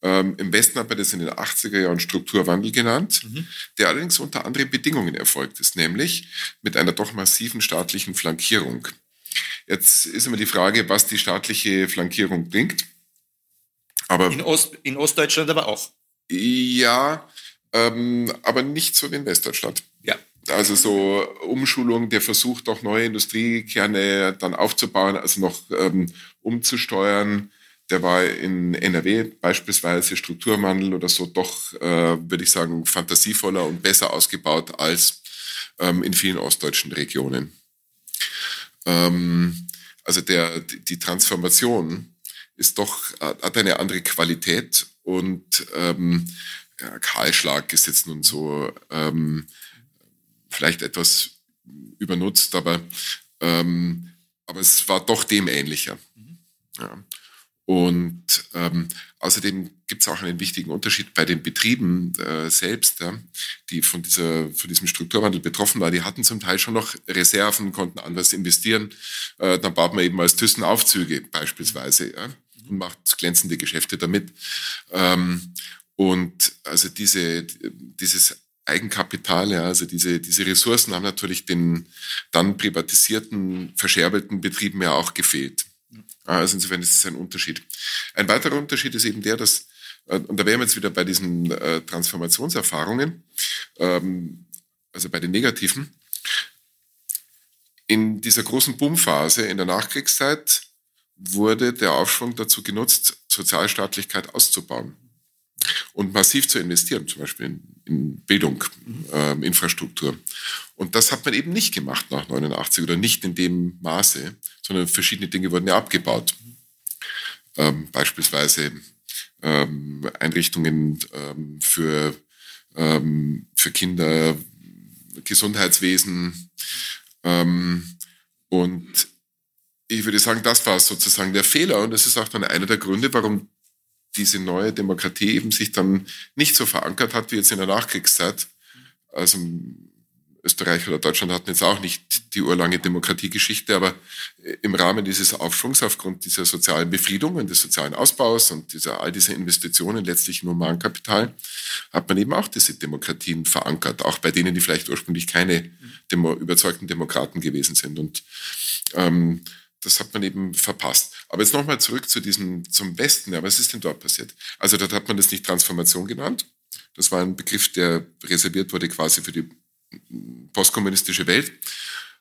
Ähm, Im Westen hat man das in den 80er Jahren Strukturwandel genannt, mhm. der allerdings unter anderen Bedingungen erfolgt ist, nämlich mit einer doch massiven staatlichen Flankierung. Jetzt ist immer die Frage, was die staatliche Flankierung bringt. Aber in, Ost, in Ostdeutschland aber auch. Ja, ähm, aber nicht so wie in Westdeutschland. Ja. Also so Umschulung, der Versuch, doch neue Industriekerne dann aufzubauen, also noch ähm, umzusteuern. Der war in NRW beispielsweise Strukturwandel oder so doch, äh, würde ich sagen, fantasievoller und besser ausgebaut als ähm, in vielen ostdeutschen Regionen. Ähm, also der, die Transformation ist doch, hat eine andere Qualität und ähm, ja, Kahlschlag ist jetzt nun so ähm, vielleicht etwas übernutzt, aber, ähm, aber es war doch dem ähnlicher. Mhm. Ja. Und ähm, außerdem gibt es auch einen wichtigen Unterschied bei den Betrieben äh, selbst, ja, die von, dieser, von diesem Strukturwandel betroffen waren. Die hatten zum Teil schon noch Reserven, konnten anders investieren. Äh, dann baut man eben als Thyssen Aufzüge beispielsweise. Ja. Macht glänzende Geschäfte damit. Ähm, und also diese, dieses Eigenkapital, ja, also diese, diese Ressourcen haben natürlich den dann privatisierten, verscherbelten Betrieben ja auch gefehlt. Also insofern ist es ein Unterschied. Ein weiterer Unterschied ist eben der, dass, äh, und da wären wir jetzt wieder bei diesen äh, Transformationserfahrungen, ähm, also bei den negativen, in dieser großen Boomphase in der Nachkriegszeit wurde der Aufschwung dazu genutzt, Sozialstaatlichkeit auszubauen und massiv zu investieren, zum Beispiel in, in Bildung, äh, Infrastruktur. Und das hat man eben nicht gemacht nach 89 oder nicht in dem Maße, sondern verschiedene Dinge wurden ja abgebaut. Ähm, beispielsweise ähm, Einrichtungen ähm, für, ähm, für Kinder, Gesundheitswesen, ähm, und ich würde sagen, das war sozusagen der Fehler. Und das ist auch dann einer der Gründe, warum diese neue Demokratie eben sich dann nicht so verankert hat wie jetzt in der Nachkriegszeit. Also Österreich oder Deutschland hatten jetzt auch nicht die urlange Demokratiegeschichte, aber im Rahmen dieses Aufschwungs, aufgrund dieser sozialen Befriedung und des sozialen Ausbaus und dieser, all dieser Investitionen letztlich in Humankapital, hat man eben auch diese Demokratien verankert, auch bei denen, die vielleicht ursprünglich keine Demo überzeugten Demokraten gewesen sind. Und ähm, das hat man eben verpasst. Aber jetzt nochmal zurück zu diesem, zum Westen. Ja, was ist denn dort passiert? Also dort hat man das nicht Transformation genannt. Das war ein Begriff, der reserviert wurde quasi für die postkommunistische Welt,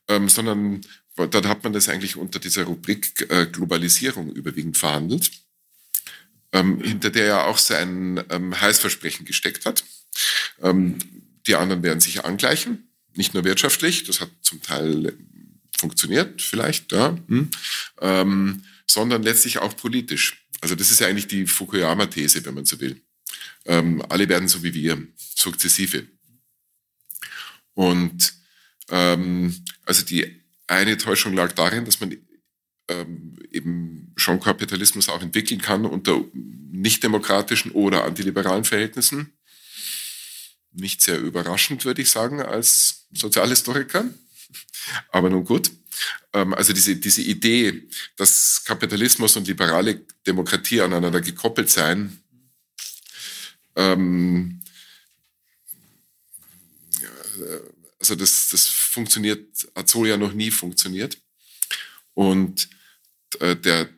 ähm, sondern dort hat man das eigentlich unter dieser Rubrik äh, Globalisierung überwiegend verhandelt, ähm, hinter der ja auch so ein ähm, Heißversprechen gesteckt hat. Ähm, die anderen werden sich angleichen, nicht nur wirtschaftlich, das hat zum Teil funktioniert vielleicht, ja, hm, ähm, sondern letztlich auch politisch. Also das ist ja eigentlich die Fukuyama-These, wenn man so will. Ähm, alle werden so wie wir, sukzessive. Und ähm, also die eine Täuschung lag darin, dass man ähm, eben schon Kapitalismus auch entwickeln kann unter nicht demokratischen oder antiliberalen Verhältnissen. Nicht sehr überraschend, würde ich sagen, als Sozialhistoriker. Aber nun gut. Ähm, also diese, diese Idee, dass Kapitalismus und liberale Demokratie aneinander gekoppelt seien, ähm, also das, das funktioniert, hat so ja noch nie funktioniert. Und äh, der,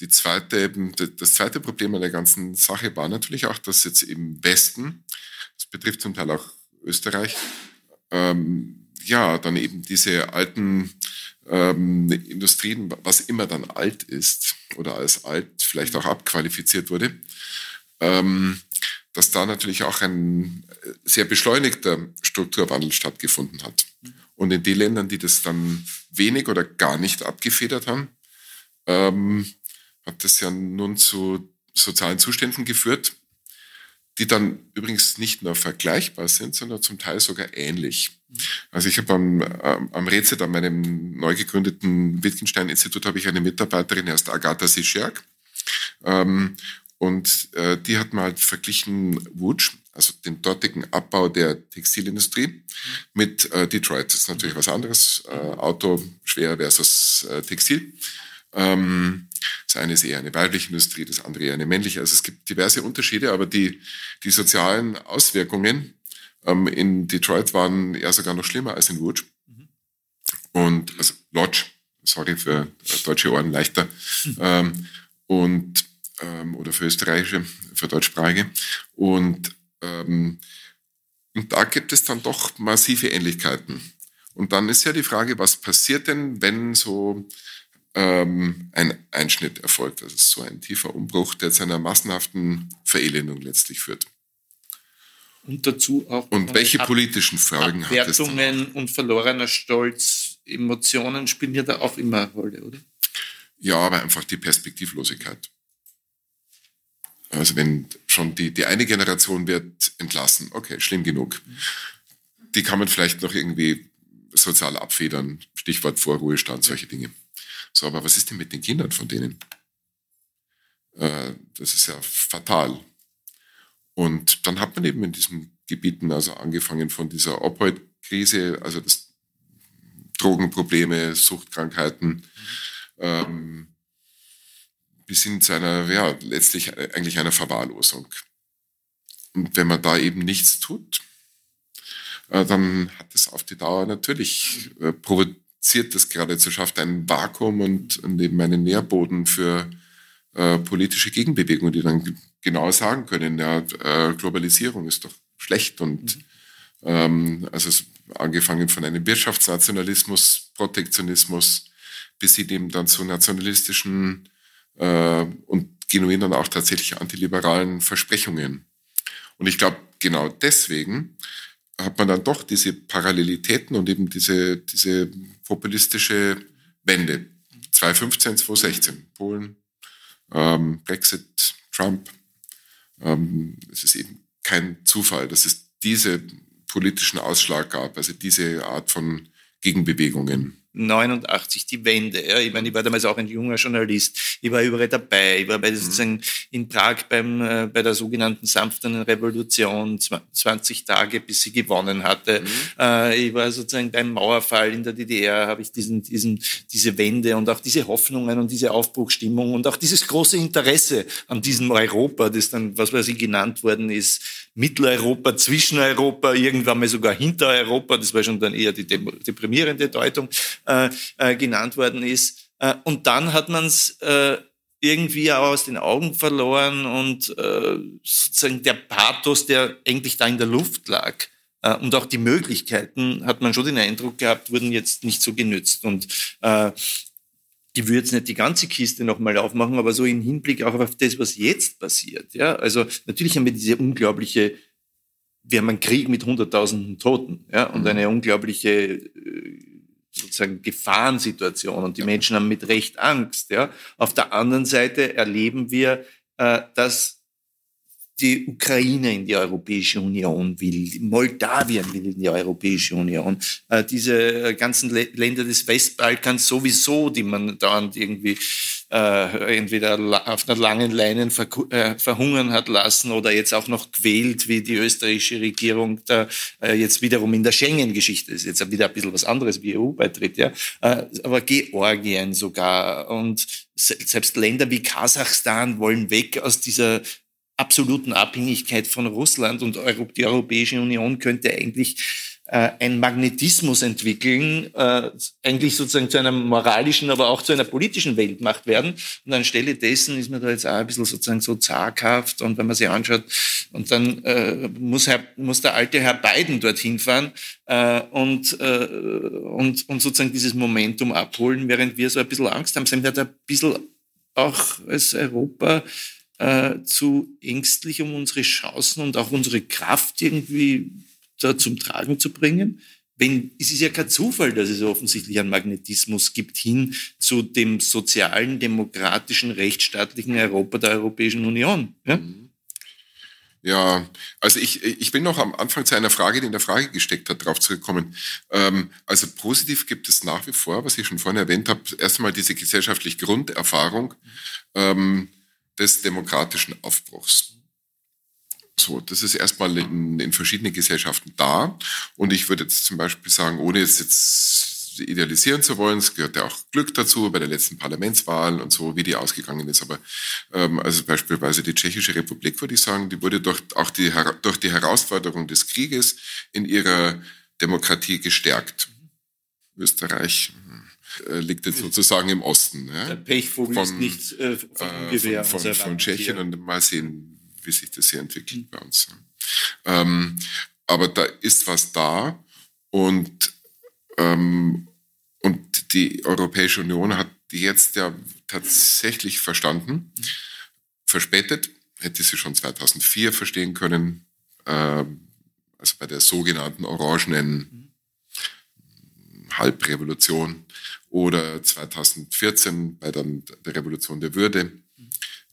die zweite, das zweite Problem an der ganzen Sache war natürlich auch, dass jetzt im Westen, das betrifft zum Teil auch Österreich, ähm, ja, dann eben diese alten ähm, Industrien, was immer dann alt ist oder als alt vielleicht auch abqualifiziert wurde, ähm, dass da natürlich auch ein äh, sehr beschleunigter Strukturwandel stattgefunden hat. Und in den Ländern, die das dann wenig oder gar nicht abgefedert haben, ähm, hat das ja nun zu sozialen Zuständen geführt, die dann übrigens nicht nur vergleichbar sind, sondern zum Teil sogar ähnlich. Also ich habe am, am Rezet, an meinem neu gegründeten Wittgenstein-Institut, habe ich eine Mitarbeiterin, die heißt Agatha Sischerk. Ähm, und äh, die hat mal verglichen Wutsch, also den dortigen Abbau der Textilindustrie, mit äh, Detroit. Das ist natürlich was anderes. Äh, Auto schwer versus äh, Textil. Ähm, das eine ist eher eine weibliche Industrie, das andere eher eine männliche. Also es gibt diverse Unterschiede, aber die, die sozialen Auswirkungen ähm, in Detroit waren eher sogar noch schlimmer als in Wutsch. Und also Lodge, sorry für deutsche Ohren leichter. Ähm, und ähm, oder für österreichische, für deutschsprachige. Und, ähm, und da gibt es dann doch massive Ähnlichkeiten. Und dann ist ja die Frage, was passiert denn, wenn so ähm, ein Einschnitt erfolgt, also so ein tiefer Umbruch, der zu einer massenhaften Verelendung letztlich führt. Und dazu auch. Und welche Ab politischen Folgen hat das? Abwertungen und verlorener Stolz, Emotionen spielen ja da auch immer eine Rolle, oder? Ja, aber einfach die Perspektivlosigkeit. Also wenn schon die, die eine Generation wird entlassen, okay, schlimm genug. Die kann man vielleicht noch irgendwie sozial abfedern, Stichwort Vorruhestand, solche Dinge. So, aber was ist denn mit den Kindern von denen? Äh, das ist ja fatal. Und dann hat man eben in diesen Gebieten, also angefangen von dieser Opioid-Krise, also das Drogenprobleme, Suchtkrankheiten, ähm, bis hin zu einer, ja, letztlich eigentlich einer Verwahrlosung. Und wenn man da eben nichts tut, äh, dann hat es auf die Dauer natürlich provoziert das geradezu, schafft ein Vakuum und, und eben einen Nährboden für äh, politische Gegenbewegungen, die dann genau sagen können, ja, äh, Globalisierung ist doch schlecht und mhm. ähm, also es, angefangen von einem Wirtschaftsnationalismus, Protektionismus, bis hin eben dann zu nationalistischen äh, und genuin dann auch tatsächlich antiliberalen Versprechungen. Und ich glaube, genau deswegen hat man dann doch diese Parallelitäten und eben diese, diese populistische Wende. 2015, 2016, Polen, ähm, Brexit, Trump. Ähm, es ist eben kein Zufall, dass es diese politischen Ausschlag gab, also diese Art von Gegenbewegungen. 89 die Wende. Ja. Ich meine, ich war damals auch ein junger Journalist. Ich war überall dabei. Ich war bei, mhm. sozusagen in Prag beim, äh, bei der sogenannten sanften Revolution, 20 Tage, bis sie gewonnen hatte. Mhm. Äh, ich war sozusagen beim Mauerfall in der DDR, habe ich diesen, diesen, diese Wende und auch diese Hoffnungen und diese Aufbruchstimmung und auch dieses große Interesse an diesem Europa, das dann, was weiß ich, genannt worden ist, Mitteleuropa, Zwischeneuropa, irgendwann mal sogar Hintereuropa, das war schon dann eher die deprimierende Deutung, äh, äh, genannt worden ist. Äh, und dann hat man es äh, irgendwie auch aus den Augen verloren und äh, sozusagen der Pathos, der eigentlich da in der Luft lag, äh, und auch die Möglichkeiten, hat man schon den Eindruck gehabt, wurden jetzt nicht so genützt. Und ich würde jetzt nicht die ganze Kiste nochmal aufmachen, aber so im Hinblick auch auf das, was jetzt passiert. Ja, also natürlich haben wir diese unglaubliche, wir haben einen Krieg mit hunderttausenden Toten, ja, und eine unglaubliche äh, sozusagen Gefahrensituation und die Menschen haben mit Recht Angst. Ja. Auf der anderen Seite erleben wir, äh, dass die Ukraine in die Europäische Union will, Moldawien will in die Europäische Union, äh, diese ganzen Länder des Westbalkans sowieso, die man dauernd irgendwie äh, entweder auf einer langen Leine äh, verhungern hat lassen oder jetzt auch noch quält, wie die österreichische Regierung da äh, jetzt wiederum in der Schengen-Geschichte ist. Jetzt wieder ein bisschen was anderes wie EU-Beitritt, ja. Äh, aber Georgien sogar und selbst Länder wie Kasachstan wollen weg aus dieser absoluten Abhängigkeit von Russland und die Europäische Union könnte eigentlich äh, ein Magnetismus entwickeln, äh, eigentlich sozusagen zu einer moralischen, aber auch zu einer politischen Weltmacht werden. Und anstelle dessen ist man da jetzt auch ein bisschen sozusagen so zaghaft und wenn man sich anschaut, und dann äh, muss, Herr, muss der alte Herr Biden dorthin fahren äh, und, äh, und, und sozusagen dieses Momentum abholen, während wir so ein bisschen Angst haben. Sind wir da ein bisschen auch als Europa äh, zu ängstlich, um unsere Chancen und auch unsere Kraft irgendwie da zum Tragen zu bringen? Wenn, es ist ja kein Zufall, dass es offensichtlich einen Magnetismus gibt hin zu dem sozialen, demokratischen, rechtsstaatlichen Europa der Europäischen Union. Ja? Mhm. Ja, also ich, ich bin noch am Anfang zu einer Frage, die in der Frage gesteckt hat, darauf zurückkommen. Ähm, also positiv gibt es nach wie vor, was ich schon vorhin erwähnt habe, erst einmal diese gesellschaftliche Grunderfahrung. Ähm, des demokratischen Aufbruchs. So, das ist erstmal in, in verschiedenen Gesellschaften da. Und ich würde jetzt zum Beispiel sagen, ohne es jetzt idealisieren zu wollen, es gehört ja auch Glück dazu bei der letzten Parlamentswahl und so, wie die ausgegangen ist. Aber ähm, also beispielsweise die Tschechische Republik, würde ich sagen, die wurde durch, auch die, durch die Herausforderung des Krieges in ihrer Demokratie gestärkt. Österreich äh, liegt jetzt sozusagen im Osten. Ja? Der Pechvogel von, ist nicht äh, von, äh, von, von, von Tschechien hier. und mal sehen, wie sich das hier entwickelt mhm. bei uns. Ähm, aber da ist was da und, ähm, und die Europäische Union hat jetzt ja tatsächlich verstanden, mhm. verspätet, hätte sie schon 2004 verstehen können, äh, also bei der sogenannten orangenen. Halbrevolution oder 2014 bei der, der Revolution der Würde.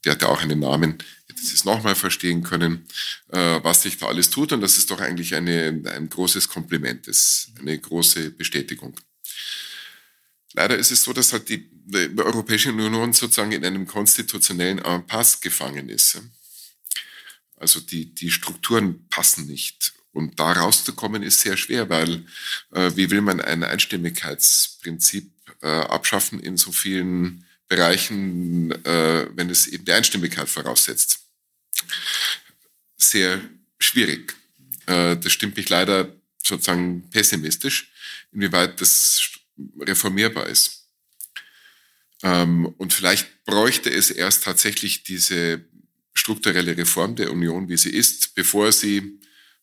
Der hatte auch einen Namen. Jetzt ist es nochmal verstehen können, äh, was sich da alles tut. Und das ist doch eigentlich eine, ein großes Kompliment, das eine große Bestätigung. Leider ist es so, dass halt die, die Europäische Union sozusagen in einem konstitutionellen Impasse gefangen ist. Also die, die Strukturen passen nicht. Und da rauszukommen ist sehr schwer, weil äh, wie will man ein Einstimmigkeitsprinzip äh, abschaffen in so vielen Bereichen, äh, wenn es eben die Einstimmigkeit voraussetzt. Sehr schwierig. Äh, das stimmt mich leider sozusagen pessimistisch, inwieweit das reformierbar ist. Ähm, und vielleicht bräuchte es erst tatsächlich diese strukturelle Reform der Union, wie sie ist, bevor sie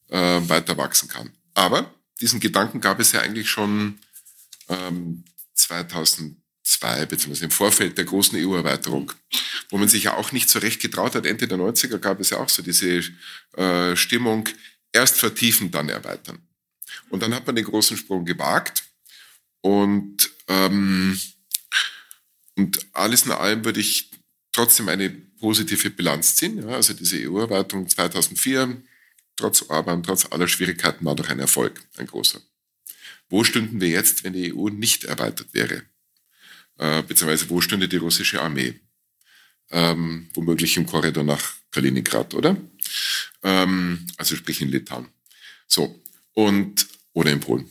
äh, weiter wachsen kann. Aber diesen Gedanken gab es ja eigentlich schon ähm, 2002, beziehungsweise im Vorfeld der großen EU-Erweiterung, wo man sich ja auch nicht so recht getraut hat. Ende der 90er gab es ja auch so diese äh, Stimmung, erst vertiefen, dann erweitern. Und dann hat man den großen Sprung gewagt und, ähm, und alles in allem würde ich trotzdem eine positive Bilanz ziehen. Ja, also diese EU-Erweiterung 2004, trotz Orban, trotz aller Schwierigkeiten, war doch ein Erfolg, ein großer. Wo stünden wir jetzt, wenn die EU nicht erweitert wäre? Äh, beziehungsweise wo stünde die russische Armee? Ähm, womöglich im Korridor nach Kaliningrad, oder? Ähm, also sprich in Litauen. So, und, oder in Polen.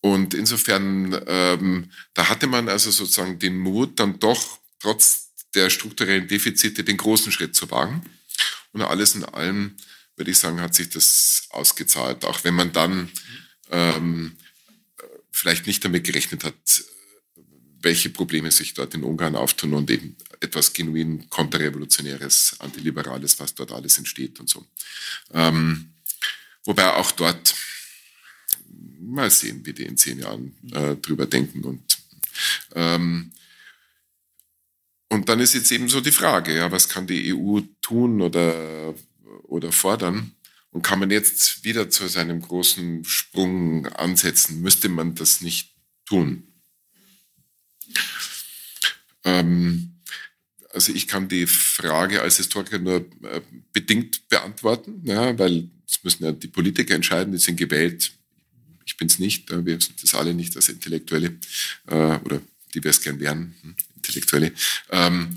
Und insofern, ähm, da hatte man also sozusagen den Mut, dann doch trotz der strukturellen Defizite den großen Schritt zu wagen. Und alles in allem, würde ich sagen, hat sich das ausgezahlt. Auch wenn man dann ähm, vielleicht nicht damit gerechnet hat, welche Probleme sich dort in Ungarn auftun und eben etwas genuin konterrevolutionäres, antiliberales, was dort alles entsteht und so. Ähm, wobei auch dort mal sehen, wie die in zehn Jahren äh, drüber denken. Und, ähm, und dann ist jetzt eben so die Frage, ja, was kann die EU tun oder, oder fordern? Und kann man jetzt wieder zu seinem großen Sprung ansetzen? Müsste man das nicht tun? Ähm, also ich kann die Frage als Historiker nur äh, bedingt beantworten, ja, weil es müssen ja die Politiker entscheiden, die sind gewählt ich bin es nicht, wir sind das alle nicht als Intellektuelle äh, oder die wir es gern wären, hm, Intellektuelle. Ähm,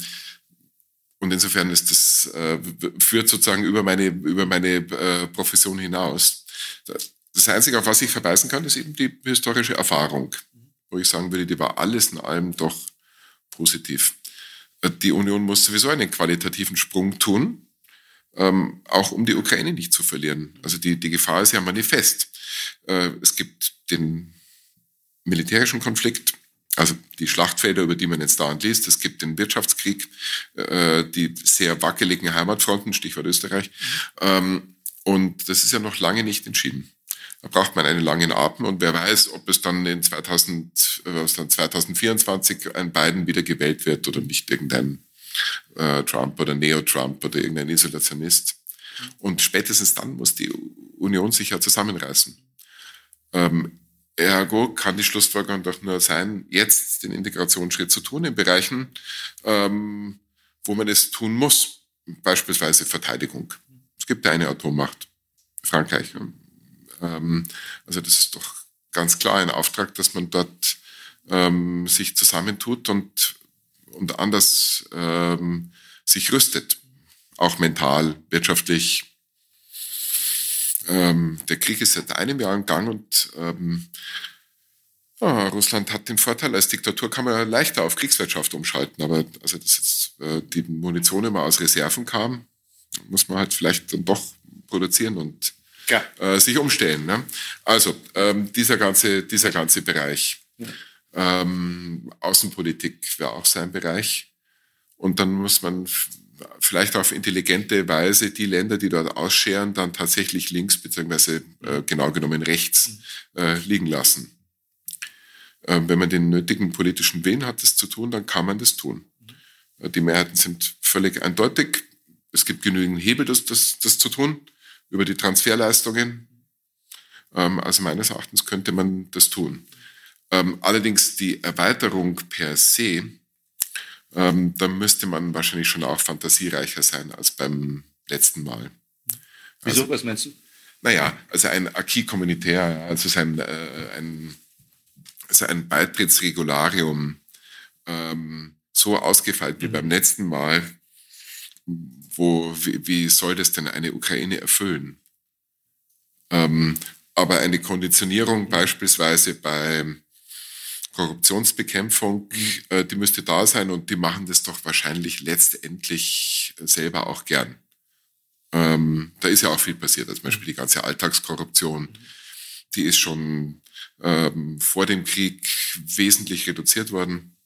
und insofern ist das, äh, führt sozusagen über meine, über meine äh, Profession hinaus. Das Einzige, auf was ich verweisen kann, ist eben die historische Erfahrung, wo ich sagen würde, die war alles in allem doch positiv. Äh, die Union muss sowieso einen qualitativen Sprung tun, ähm, auch um die Ukraine nicht zu verlieren. Also die, die Gefahr ist ja manifest. Äh, es gibt den militärischen Konflikt, also die Schlachtfelder, über die man jetzt dauernd liest. Es gibt den Wirtschaftskrieg, äh, die sehr wackeligen Heimatfronten, Stichwort Österreich. Ähm, und das ist ja noch lange nicht entschieden. Da braucht man einen langen Atem und wer weiß, ob es dann in 2000, äh, dann 2024 ein Biden wieder gewählt wird oder nicht irgendein äh, Trump oder Neo-Trump oder irgendein Isolationist. Und spätestens dann muss die Union sich ja zusammenreißen. Ähm, ergo kann die Schlussfolgerung doch nur sein, jetzt den Integrationsschritt zu tun in Bereichen, ähm, wo man es tun muss. Beispielsweise Verteidigung. Es gibt eine Atommacht, Frankreich. Ähm, also das ist doch ganz klar ein Auftrag, dass man dort ähm, sich zusammentut und, und anders ähm, sich rüstet. Auch mental, wirtschaftlich, ähm, der Krieg ist seit einem Jahr im Gang und ähm, ja, Russland hat den Vorteil, als Diktatur kann man leichter auf Kriegswirtschaft umschalten. Aber also, dass jetzt äh, die Munition immer aus Reserven kam, muss man halt vielleicht dann doch produzieren und äh, sich umstellen. Ne? Also ähm, dieser, ganze, dieser ganze Bereich. Ja. Ähm, Außenpolitik wäre auch sein Bereich. Und dann muss man vielleicht auf intelligente Weise die Länder, die dort ausscheren, dann tatsächlich links beziehungsweise äh, genau genommen rechts äh, liegen lassen. Äh, wenn man den nötigen politischen Willen hat, das zu tun, dann kann man das tun. Äh, die Mehrheiten sind völlig eindeutig. Es gibt genügend Hebel, das, das, das zu tun, über die Transferleistungen. Ähm, also meines Erachtens könnte man das tun. Ähm, allerdings die Erweiterung per se, ähm, dann müsste man wahrscheinlich schon auch fantasiereicher sein als beim letzten Mal. Wieso, also, was meinst du? Naja, also ein Acquis communautaire, also ein, äh, ein, also ein Beitrittsregularium ähm, so ausgefeilt wie mhm. beim letzten Mal, wo, wie, wie, soll das denn eine Ukraine erfüllen? Ähm, aber eine Konditionierung mhm. beispielsweise bei Korruptionsbekämpfung, äh, die müsste da sein und die machen das doch wahrscheinlich letztendlich selber auch gern. Ähm, da ist ja auch viel passiert, also zum Beispiel die ganze Alltagskorruption, die ist schon ähm, vor dem Krieg wesentlich reduziert worden.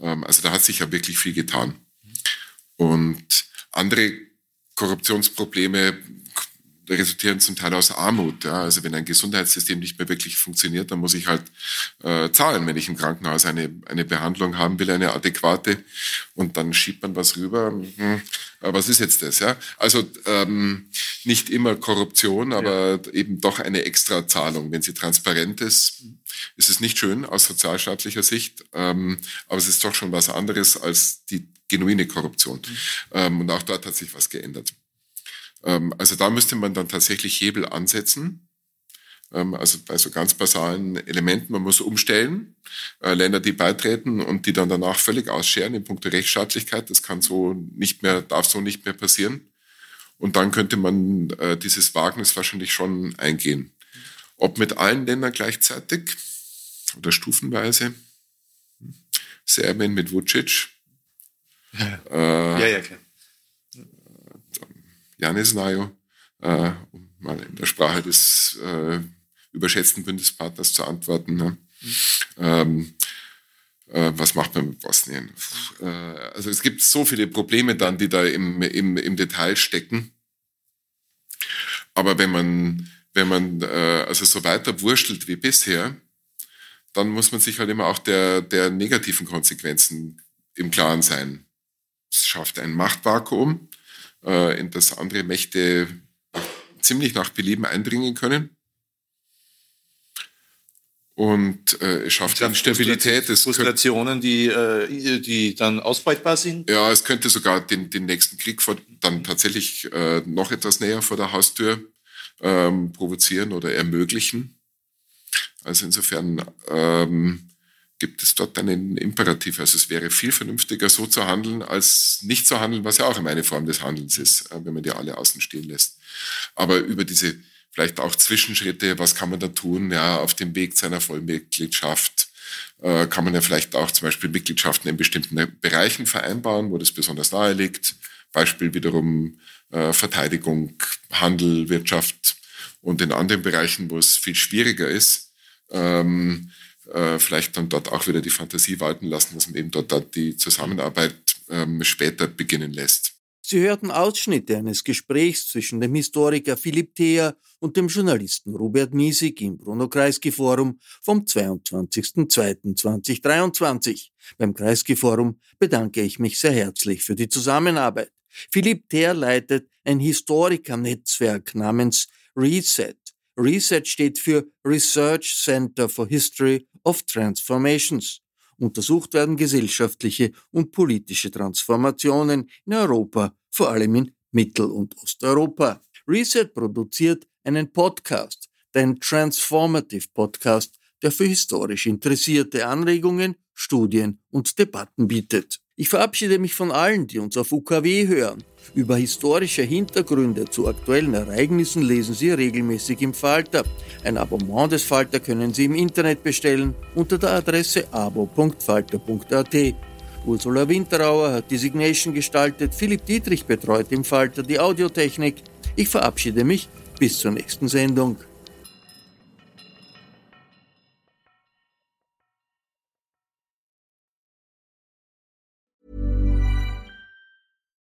Ähm, also da hat sich ja wirklich viel getan. Und andere Korruptionsprobleme resultieren zum Teil aus Armut. Ja. Also wenn ein Gesundheitssystem nicht mehr wirklich funktioniert, dann muss ich halt äh, zahlen, wenn ich im Krankenhaus eine, eine Behandlung haben will, eine adäquate. Und dann schiebt man was rüber. Hm, was ist jetzt das? Ja? Also ähm, nicht immer Korruption, aber ja. eben doch eine Extrazahlung. Wenn sie transparent ist, ist es nicht schön aus sozialstaatlicher Sicht, ähm, aber es ist doch schon was anderes als die genuine Korruption. Mhm. Ähm, und auch dort hat sich was geändert. Ähm, also da müsste man dann tatsächlich Hebel ansetzen. Ähm, also bei so ganz basalen Elementen, man muss umstellen, äh, Länder, die beitreten und die dann danach völlig ausscheren in puncto Rechtsstaatlichkeit. Das kann so nicht mehr, darf so nicht mehr passieren. Und dann könnte man äh, dieses Wagnis wahrscheinlich schon eingehen. Ob mit allen Ländern gleichzeitig oder stufenweise. Serbien mit Vucic. Ja, äh, ja, ja, klar. Janis Najo, äh, um mal in der Sprache des äh, überschätzten Bündnispartners zu antworten. Ne? Mhm. Ähm, äh, was macht man mit Bosnien? Äh, also es gibt so viele Probleme dann, die da im, im, im Detail stecken. Aber wenn man, wenn man äh, also so weiter wurschtelt wie bisher, dann muss man sich halt immer auch der, der negativen Konsequenzen im Klaren sein. Es schafft ein Machtvakuum, äh, in das andere Mächte ziemlich nach Belieben eindringen können. Und äh, es schafft Instabilität. Frustrationen, die, äh, die dann ausbeutbar sind? Ja, es könnte sogar den, den nächsten Krieg vor, dann tatsächlich äh, noch etwas näher vor der Haustür ähm, provozieren oder ermöglichen. Also insofern ähm, gibt es dort einen Imperativ. Also es wäre viel vernünftiger, so zu handeln, als nicht zu handeln, was ja auch immer eine Form des Handelns ist, äh, wenn man die alle außen stehen lässt. Aber über diese vielleicht auch Zwischenschritte, was kann man da tun, ja, auf dem Weg zu einer Vollmitgliedschaft, äh, kann man ja vielleicht auch zum Beispiel Mitgliedschaften in bestimmten Bereichen vereinbaren, wo das besonders nahe liegt. Beispiel wiederum äh, Verteidigung, Handel, Wirtschaft und in anderen Bereichen, wo es viel schwieriger ist, ähm, äh, vielleicht dann dort auch wieder die Fantasie walten lassen, dass man eben dort, dort die Zusammenarbeit ähm, später beginnen lässt. Sie hörten Ausschnitte eines Gesprächs zwischen dem Historiker Philipp Theer und dem Journalisten Robert Miesig im Bruno Kreisky Forum vom 22.02.2023. Beim Kreisky Forum bedanke ich mich sehr herzlich für die Zusammenarbeit. Philipp Theer leitet ein Historikernetzwerk namens Reset. Reset steht für Research Center for History of Transformations. Untersucht werden gesellschaftliche und politische Transformationen in Europa, vor allem in Mittel- und Osteuropa. Reset produziert einen Podcast, den Transformative Podcast, der für historisch Interessierte Anregungen, Studien und Debatten bietet. Ich verabschiede mich von allen, die uns auf UKW hören. Über historische Hintergründe zu aktuellen Ereignissen lesen Sie regelmäßig im Falter. Ein Abonnement des Falter können Sie im Internet bestellen unter der Adresse abo.falter.at. Ursula Winterauer hat die Signation gestaltet, Philipp Dietrich betreut im Falter die Audiotechnik. Ich verabschiede mich bis zur nächsten Sendung.